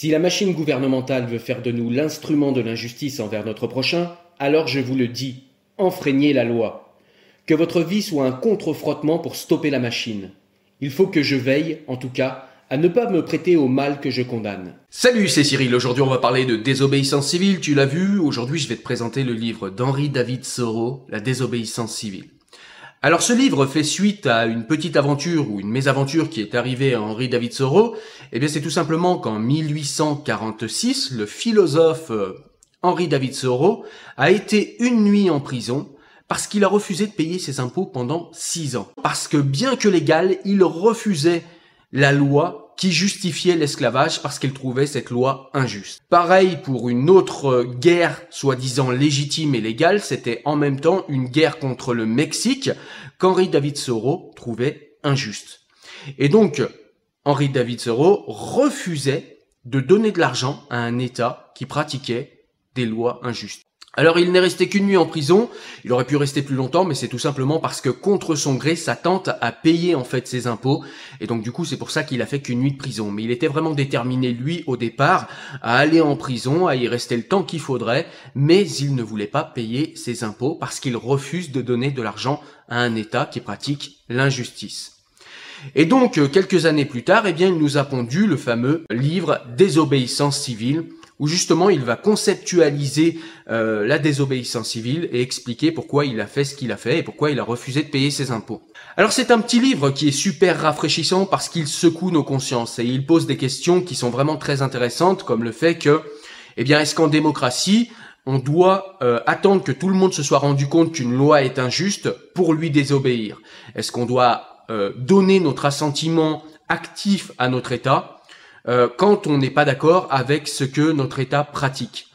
Si la machine gouvernementale veut faire de nous l'instrument de l'injustice envers notre prochain, alors je vous le dis, enfreignez la loi. Que votre vie soit un contre-frottement pour stopper la machine. Il faut que je veille, en tout cas, à ne pas me prêter au mal que je condamne. Salut, c'est Cyril. Aujourd'hui, on va parler de désobéissance civile. Tu l'as vu. Aujourd'hui, je vais te présenter le livre d'Henri David Thoreau, La désobéissance civile. Alors, ce livre fait suite à une petite aventure ou une mésaventure qui est arrivée à Henri David Thoreau. Eh bien, c'est tout simplement qu'en 1846, le philosophe euh, Henri David Thoreau a été une nuit en prison parce qu'il a refusé de payer ses impôts pendant six ans. Parce que bien que légal, il refusait la loi qui justifiait l'esclavage parce qu'il trouvait cette loi injuste. Pareil pour une autre guerre soi-disant légitime et légale, c'était en même temps une guerre contre le Mexique qu'Henri David Thoreau trouvait injuste. Et donc, Henri David Thoreau refusait de donner de l'argent à un État qui pratiquait des lois injustes. Alors il n'est resté qu'une nuit en prison, il aurait pu rester plus longtemps, mais c'est tout simplement parce que contre son gré, sa tante a payé en fait ses impôts, et donc du coup c'est pour ça qu'il a fait qu'une nuit de prison. Mais il était vraiment déterminé, lui, au départ, à aller en prison, à y rester le temps qu'il faudrait, mais il ne voulait pas payer ses impôts parce qu'il refuse de donner de l'argent à un État qui pratique l'injustice. Et donc, euh, quelques années plus tard, eh bien, il nous a pondu le fameux livre Désobéissance civile, où justement il va conceptualiser euh, la désobéissance civile et expliquer pourquoi il a fait ce qu'il a fait et pourquoi il a refusé de payer ses impôts. Alors c'est un petit livre qui est super rafraîchissant parce qu'il secoue nos consciences et il pose des questions qui sont vraiment très intéressantes comme le fait que, eh bien, est-ce qu'en démocratie, on doit euh, attendre que tout le monde se soit rendu compte qu'une loi est injuste pour lui désobéir? Est-ce qu'on doit euh, donner notre assentiment actif à notre État? Euh, quand on n'est pas d'accord avec ce que notre État pratique.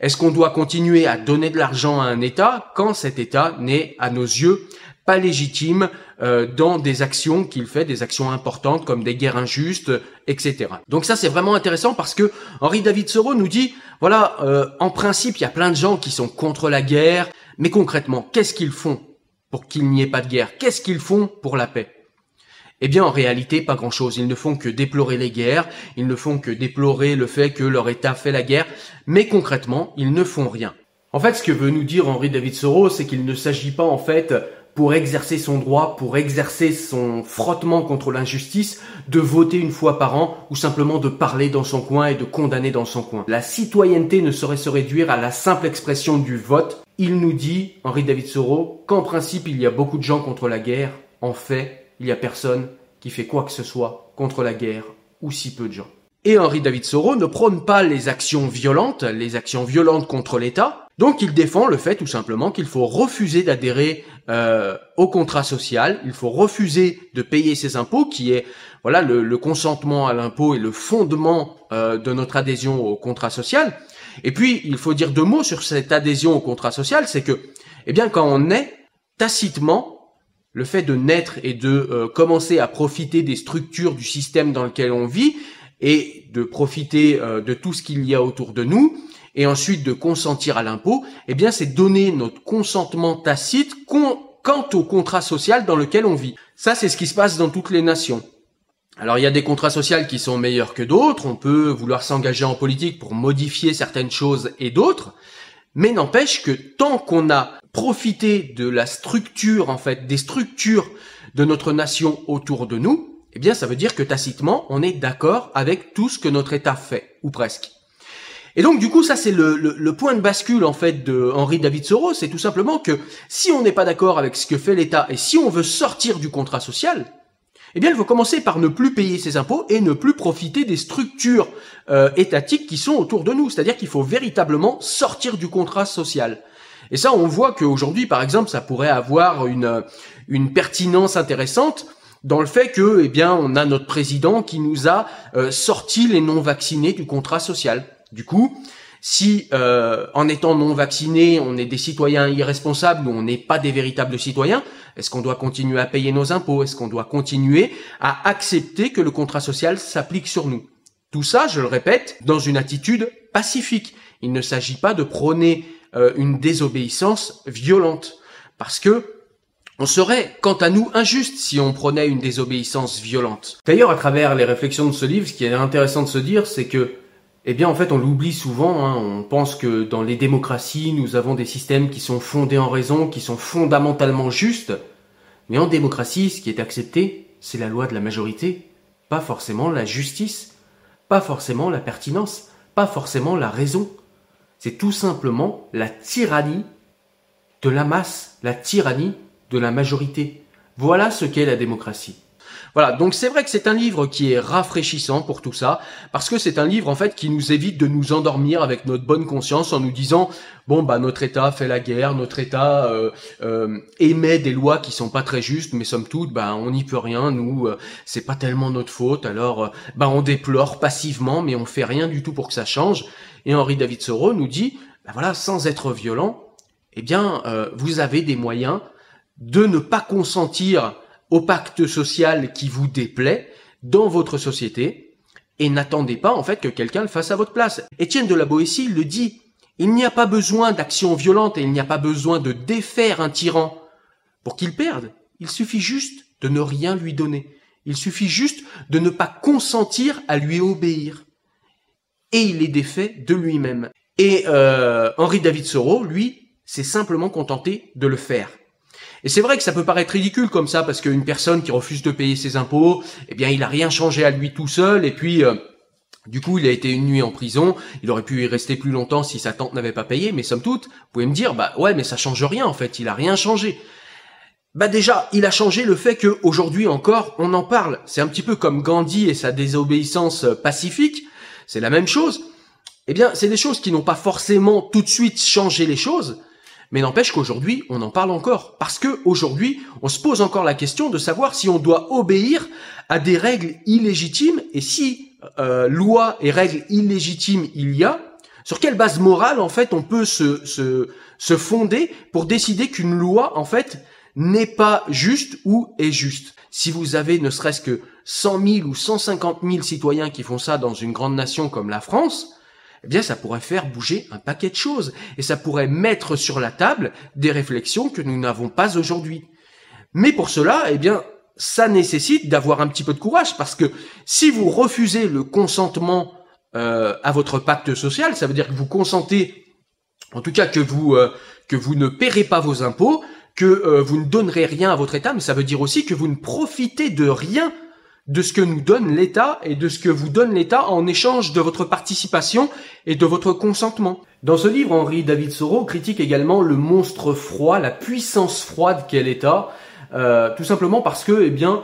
Est-ce qu'on doit continuer à donner de l'argent à un État quand cet État n'est, à nos yeux, pas légitime euh, dans des actions qu'il fait, des actions importantes comme des guerres injustes, etc. Donc ça c'est vraiment intéressant parce que Henri David Thoreau nous dit, voilà, euh, en principe il y a plein de gens qui sont contre la guerre, mais concrètement, qu'est-ce qu'ils font pour qu'il n'y ait pas de guerre? Qu'est-ce qu'ils font pour la paix? Eh bien, en réalité, pas grand-chose. Ils ne font que déplorer les guerres, ils ne font que déplorer le fait que leur État fait la guerre, mais concrètement, ils ne font rien. En fait, ce que veut nous dire Henri David Thoreau, c'est qu'il ne s'agit pas, en fait, pour exercer son droit, pour exercer son frottement contre l'injustice, de voter une fois par an ou simplement de parler dans son coin et de condamner dans son coin. La citoyenneté ne saurait se réduire à la simple expression du vote. Il nous dit, Henri David Thoreau, qu'en principe il y a beaucoup de gens contre la guerre, en fait, il n'y a personne qui fait quoi que ce soit contre la guerre, ou si peu de gens. Et Henri David Thoreau ne prône pas les actions violentes, les actions violentes contre l'État, donc il défend le fait tout simplement qu'il faut refuser d'adhérer euh, au contrat social, il faut refuser de payer ses impôts, qui est voilà le, consentement à l'impôt et le fondement euh, de notre adhésion au contrat social. Et puis il faut dire deux mots sur cette adhésion au contrat social, c'est que eh bien quand on est tacitement le fait de naître et de euh, commencer à profiter des structures du système dans lequel on vit et de profiter euh, de tout ce qu'il y a autour de nous et ensuite de consentir à l'impôt, eh bien c'est donner notre consentement tacite quant au contrat social dans lequel on vit. Ça c'est ce qui se passe dans toutes les nations. Alors il y a des contrats sociaux qui sont meilleurs que d'autres, on peut vouloir s'engager en politique pour modifier certaines choses et d'autres, mais n'empêche que tant qu'on a profité de la structure, en fait, des structures de notre nation autour de nous, eh bien, ça veut dire que tacitement, on est d'accord avec tout ce que notre État fait, ou presque. Et donc, du coup, ça, c'est le, point de bascule, en fait, de Henri David Thoreau, c'est tout simplement que si on n'est pas d'accord avec ce que fait l'État et si on veut sortir du contrat social, eh bien, elle va commencer par ne plus payer ses impôts et ne plus profiter des structures euh, étatiques qui sont autour de nous. C'est-à-dire qu'il faut véritablement sortir du contrat social. Et ça, on voit qu'aujourd'hui, par exemple, ça pourrait avoir une, une pertinence intéressante dans le fait que, eh bien, on a notre président qui nous a euh, sorti les non-vaccinés du contrat social. Du coup, si euh, en étant non vacciné, on est des citoyens irresponsables ou on n'est pas des véritables citoyens, est-ce qu'on doit continuer à payer nos impôts? Est-ce qu'on doit continuer à accepter que le contrat social s'applique sur nous? Tout ça, je le répète, dans une attitude pacifique. Il ne s'agit pas de prôner euh, une désobéissance violente, parce que on serait, quant à nous, injuste si on prenait une désobéissance violente. D'ailleurs, à travers les réflexions de ce livre, ce qui est intéressant de se dire, c'est que eh bien, en fait, on l'oublie souvent. Hein. On pense que dans les démocraties, nous avons des systèmes qui sont fondés en raison, qui sont fondamentalement justes. Mais en démocratie, ce qui est accepté, c'est la loi de la majorité, pas forcément la justice, pas forcément la pertinence, pas forcément la raison. C'est tout simplement la tyrannie de la masse, la tyrannie de la majorité. Voilà ce qu'est la démocratie. Voilà, donc c'est vrai que c'est un livre qui est rafraîchissant pour tout ça, parce que c'est un livre en fait qui nous évite de nous endormir avec notre bonne conscience en nous disant bon bah notre État fait la guerre, notre État euh, euh, émet des lois qui sont pas très justes, mais somme toute bah on n'y peut rien, nous euh, c'est pas tellement notre faute, alors bah on déplore passivement, mais on fait rien du tout pour que ça change. Et Henri David Thoreau nous dit bah voilà sans être violent, eh bien vous avez des moyens de ne pas consentir au pacte social qui vous déplaît dans votre société et n'attendez pas en fait que quelqu'un le fasse à votre place. Étienne de la Boétie le dit. Il n'y a pas besoin d'action violente et il n'y a pas besoin de défaire un tyran pour qu'il perde. Il suffit juste de ne rien lui donner. Il suffit juste de ne pas consentir à lui obéir. Et il est défait de lui-même. Et euh, Henri David Thoreau, lui, s'est simplement contenté de le faire. Et c'est vrai que ça peut paraître ridicule comme ça, parce qu'une personne qui refuse de payer ses impôts, eh bien, il a rien changé à lui tout seul, et puis, euh, du coup, il a été une nuit en prison, il aurait pu y rester plus longtemps si sa tante n'avait pas payé, mais somme toute, vous pouvez me dire, bah ouais, mais ça change rien, en fait, il a rien changé. Bah déjà, il a changé le fait qu'aujourd'hui encore, on en parle. C'est un petit peu comme Gandhi et sa désobéissance pacifique, c'est la même chose. Eh bien, c'est des choses qui n'ont pas forcément tout de suite changé les choses, mais n'empêche qu'aujourd'hui, on en parle encore. Parce que aujourd'hui, on se pose encore la question de savoir si on doit obéir à des règles illégitimes et si euh, loi et règles illégitimes il y a, sur quelle base morale en fait on peut se, se, se fonder pour décider qu'une loi en fait n'est pas juste ou est juste. Si vous avez ne serait-ce que 100 000 ou 150 000 citoyens qui font ça dans une grande nation comme la France, eh bien ça pourrait faire bouger un paquet de choses et ça pourrait mettre sur la table des réflexions que nous n'avons pas aujourd'hui. Mais pour cela, eh bien ça nécessite d'avoir un petit peu de courage parce que si vous refusez le consentement euh, à votre pacte social, ça veut dire que vous consentez, en tout cas que vous euh, que vous ne paierez pas vos impôts, que euh, vous ne donnerez rien à votre État, mais ça veut dire aussi que vous ne profitez de rien de ce que nous donne l'État et de ce que vous donne l'État en échange de votre participation et de votre consentement. Dans ce livre, Henri David Thoreau critique également le monstre froid, la puissance froide qu'est l'État, euh, tout simplement parce que, eh bien,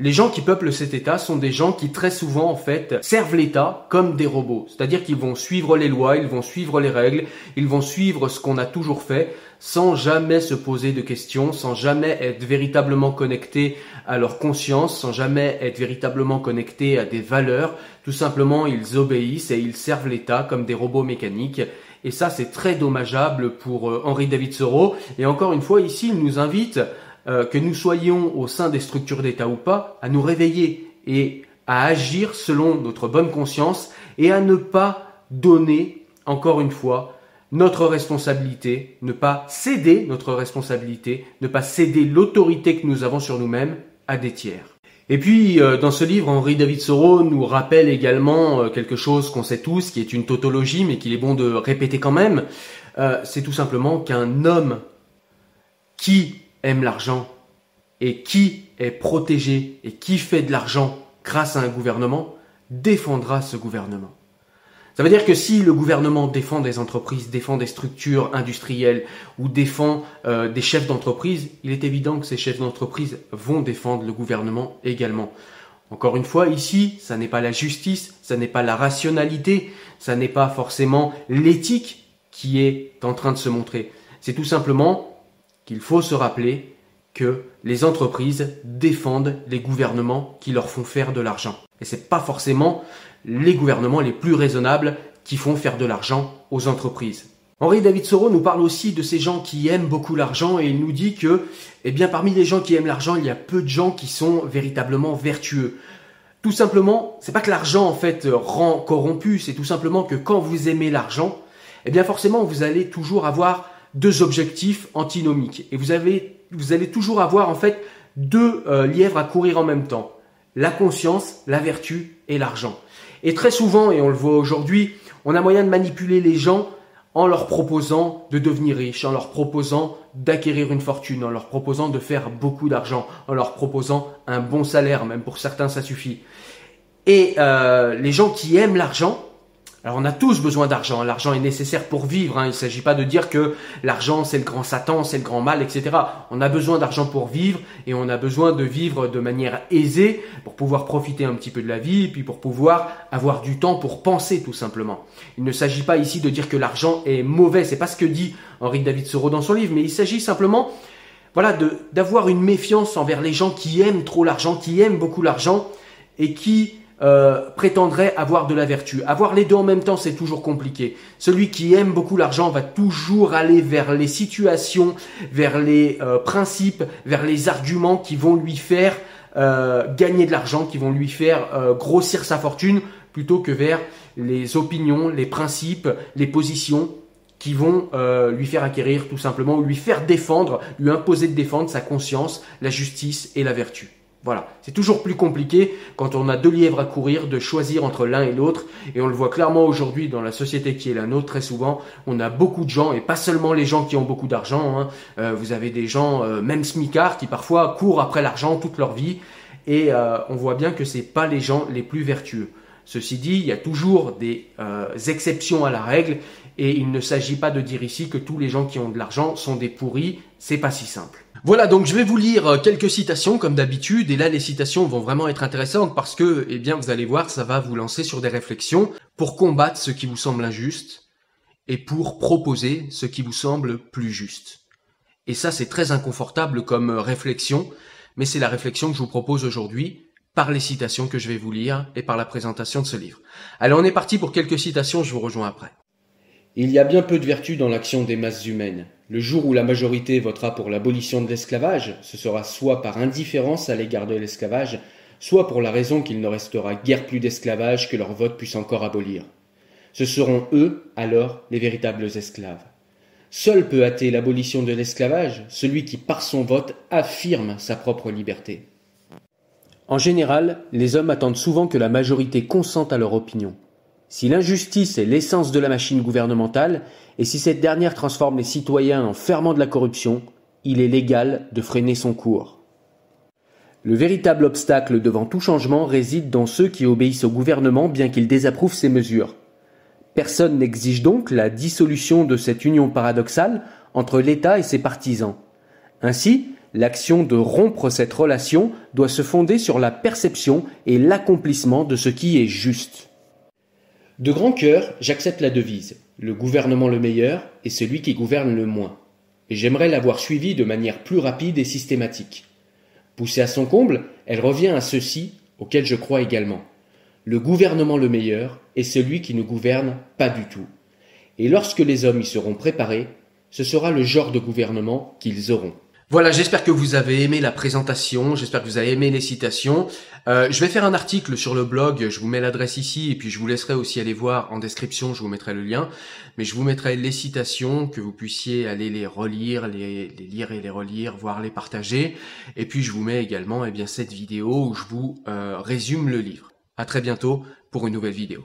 les gens qui peuplent cet État sont des gens qui très souvent en fait servent l'État comme des robots. C'est-à-dire qu'ils vont suivre les lois, ils vont suivre les règles, ils vont suivre ce qu'on a toujours fait sans jamais se poser de questions, sans jamais être véritablement connectés à leur conscience, sans jamais être véritablement connectés à des valeurs. Tout simplement, ils obéissent et ils servent l'État comme des robots mécaniques. Et ça, c'est très dommageable pour euh, Henri David Thoreau. Et encore une fois, ici, il nous invite euh, que nous soyons au sein des structures d'État ou pas, à nous réveiller et à agir selon notre bonne conscience et à ne pas donner, encore une fois, notre responsabilité, ne pas céder notre responsabilité, ne pas céder l'autorité que nous avons sur nous-mêmes à des tiers. Et puis, euh, dans ce livre, Henri David Thoreau nous rappelle également euh, quelque chose qu'on sait tous, qui est une tautologie, mais qu'il est bon de répéter quand même. c'est tout simplement qu'un homme qui aime l'argent et qui est protégé et qui fait de l'argent grâce à un gouvernement défendra ce gouvernement. Ça veut dire que si le gouvernement défend des entreprises, défend des structures industrielles ou défend euh, des chefs d'entreprise, il est évident que ces chefs d'entreprise vont défendre le gouvernement également. Encore une fois, ici, ça n'est pas la justice, ça n'est pas la rationalité, ça n'est pas forcément l'éthique qui est en train de se montrer. C'est tout simplement qu'il faut se rappeler que les entreprises défendent les gouvernements qui leur font faire de l'argent. Et c'est pas forcément les gouvernements les plus raisonnables qui font faire de l'argent aux entreprises. Henri David Thoreau nous parle aussi de ces gens qui aiment beaucoup l'argent et il nous dit que, eh bien, parmi les gens qui aiment l'argent, il y a peu de gens qui sont véritablement vertueux. Tout simplement, c'est pas que l'argent en fait rend corrompu, c'est tout simplement que quand vous aimez l'argent, eh bien forcément vous allez toujours avoir deux objectifs antinomiques et vous avez vous allez toujours avoir en fait deux euh, lièvres à courir en même temps la conscience, la vertu et l'argent. Et très souvent, et on le voit aujourd'hui, on a moyen de manipuler les gens en leur proposant de devenir riches, en leur proposant d'acquérir une fortune, en leur proposant de faire beaucoup d'argent, en leur proposant un bon salaire, même pour certains ça suffit. Et euh, les gens qui aiment l'argent, alors on a tous besoin d'argent, l'argent est nécessaire pour vivre, hein. il ne s'agit pas de dire que l'argent c'est le grand Satan, c'est le grand mal, etc. On a besoin d'argent pour vivre et on a besoin de vivre de manière aisée pour pouvoir profiter un petit peu de la vie et puis pour pouvoir avoir du temps pour penser tout simplement. Il ne s'agit pas ici de dire que l'argent est mauvais, c'est pas ce que dit Henri David Thoreau dans son livre, mais il s'agit simplement voilà, d'avoir une méfiance envers les gens qui aiment trop l'argent, qui aiment beaucoup l'argent et qui euh, prétendrait avoir de la vertu. Avoir les deux en même temps, c'est toujours compliqué. Celui qui aime beaucoup l'argent va toujours aller vers les situations, vers les euh, principes, vers les arguments qui vont lui faire euh, gagner de l'argent, qui vont lui faire grossir sa fortune, plutôt que vers les opinions, les principes, les positions qui vont lui faire acquérir tout simplement, ou lui faire défendre, lui imposer de défendre sa conscience, la justice et la vertu. Voilà, c'est toujours plus compliqué quand on a deux lièvres à courir de choisir entre l'un et l'autre. Et on le voit clairement aujourd'hui dans la société qui est la nôtre, très souvent, on a beaucoup de gens, et pas seulement les gens qui ont beaucoup d'argent, hein. euh, vous avez des gens, euh, même smicards, qui parfois courent après l'argent toute leur vie, et euh, on voit bien que c'est pas les gens les plus vertueux. Ceci dit, il y a toujours des exceptions à la règle, et il ne s'agit pas de dire ici que tous les gens qui ont de l'argent sont des pourris, c'est pas si simple. Voilà, donc je vais vous lire euh, quelques citations comme d'habitude, et là les citations vont vraiment être intéressantes parce que, eh bien, vous allez voir, ça va vous lancer sur des réflexions pour combattre ce qui vous semble injuste et pour proposer ce qui vous semble plus juste. Et ça, c'est très inconfortable comme euh, réflexion, mais c'est la réflexion que je vous propose aujourd'hui par les citations que je vais vous lire et par la présentation de ce livre. Allez, on est parti pour quelques citations, je vous rejoins après. Il y a bien peu de vertu dans l'action des masses humaines. Le jour où la majorité votera pour l'abolition de l'esclavage, ce sera soit par indifférence à l'égard de l'esclavage, soit pour la raison qu'il ne restera guère plus d'esclavage que leur vote puisse encore abolir. Ce seront eux, alors, les véritables esclaves. Seul peut hâter l'abolition de l'esclavage celui qui, par son vote, affirme sa propre liberté. En général, les hommes attendent souvent que la majorité consente à leur opinion. Si l'injustice est l'essence de la machine gouvernementale, et si cette dernière transforme les citoyens en ferments de la corruption, il est légal de freiner son cours. Le véritable obstacle devant tout changement réside dans ceux qui obéissent au gouvernement bien qu'ils désapprouvent ces mesures. Personne n'exige donc la dissolution de cette union paradoxale entre l'État et ses partisans. Ainsi, l'action de rompre cette relation doit se fonder sur la perception et l'accomplissement de ce qui est juste. De grand cœur, j'accepte la devise le gouvernement le meilleur est celui qui gouverne le moins. Et j'aimerais l'avoir suivie de manière plus rapide et systématique. Poussée à son comble, elle revient à ceci auquel je crois également. Le gouvernement le meilleur est celui qui ne gouverne pas du tout. Et lorsque les hommes y seront préparés, ce sera le genre de gouvernement qu'ils auront. Voilà, j'espère que vous avez aimé la présentation, j'espère que vous avez aimé les citations. Euh, je vais faire un article sur le blog, je vous mets l'adresse ici et puis je vous laisserai aussi aller voir en description, je vous mettrai le lien. Mais je vous mettrai les citations, que vous puissiez aller les relire, les, lire et les relire, voire les partager. Et puis je vous mets également eh bien, cette vidéo où je vous euh, résume le livre. À très bientôt pour une nouvelle vidéo.